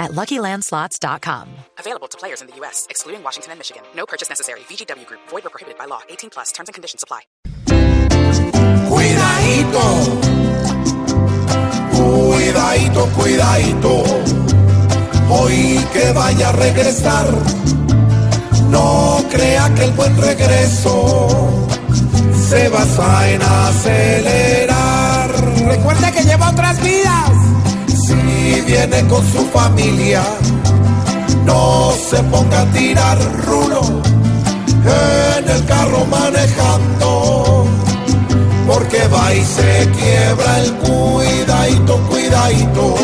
at LuckyLandSlots.com. Available to players in the U.S., excluding Washington and Michigan. No purchase necessary. VGW Group. Void or prohibited by law. 18 plus. Terms and conditions apply. Cuidadito, cuidadito, cuidadito. Hoy que vaya a regresar, no crea que el buen regreso se basa en acelerar. Viene con su familia, no se ponga a tirar rulo en el carro manejando, porque va y se quiebra el cuidadito, cuidadito.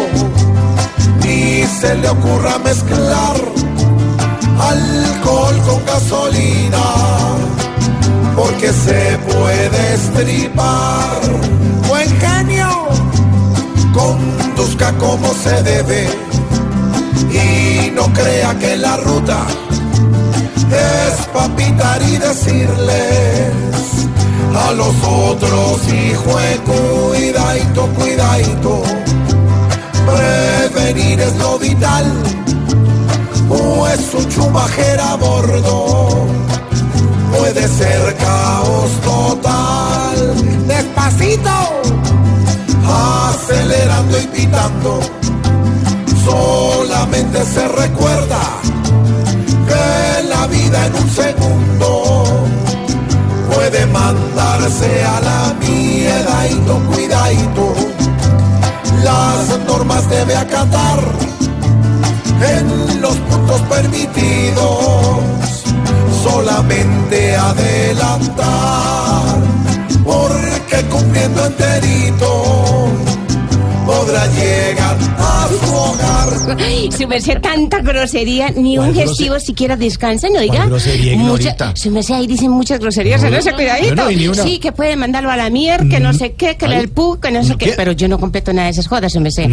Ni se le ocurra mezclar alcohol con gasolina, porque se puede estripar. Como se debe y no crea que la ruta es pa' pitar y decirles a los otros, hijo cuidadito, cuidadito. Prevenir es lo vital, pues un chumajera a bordo puede ser caos total. Solamente se recuerda que la vida en un segundo puede mandarse a la mierda y no cuidadito. Las normas debe acatar en los puntos permitidos, solamente adelantar, porque cumpliendo enterito llegar a su hogar. Ay, su merced, tanta grosería, ni un ¿Cuál grose- gestivo siquiera descansa, ¿no oiga? ¿Cuál grosería, Mucha- ignorita? su merced ahí dicen muchas groserías, No, no, sé, cuidadito. no, no. Sí, que puede mandarlo a la mier, que no sé qué, que el pu, que no sé ¿no qué, qué? pero yo no completo nada de esas jodas, su merced.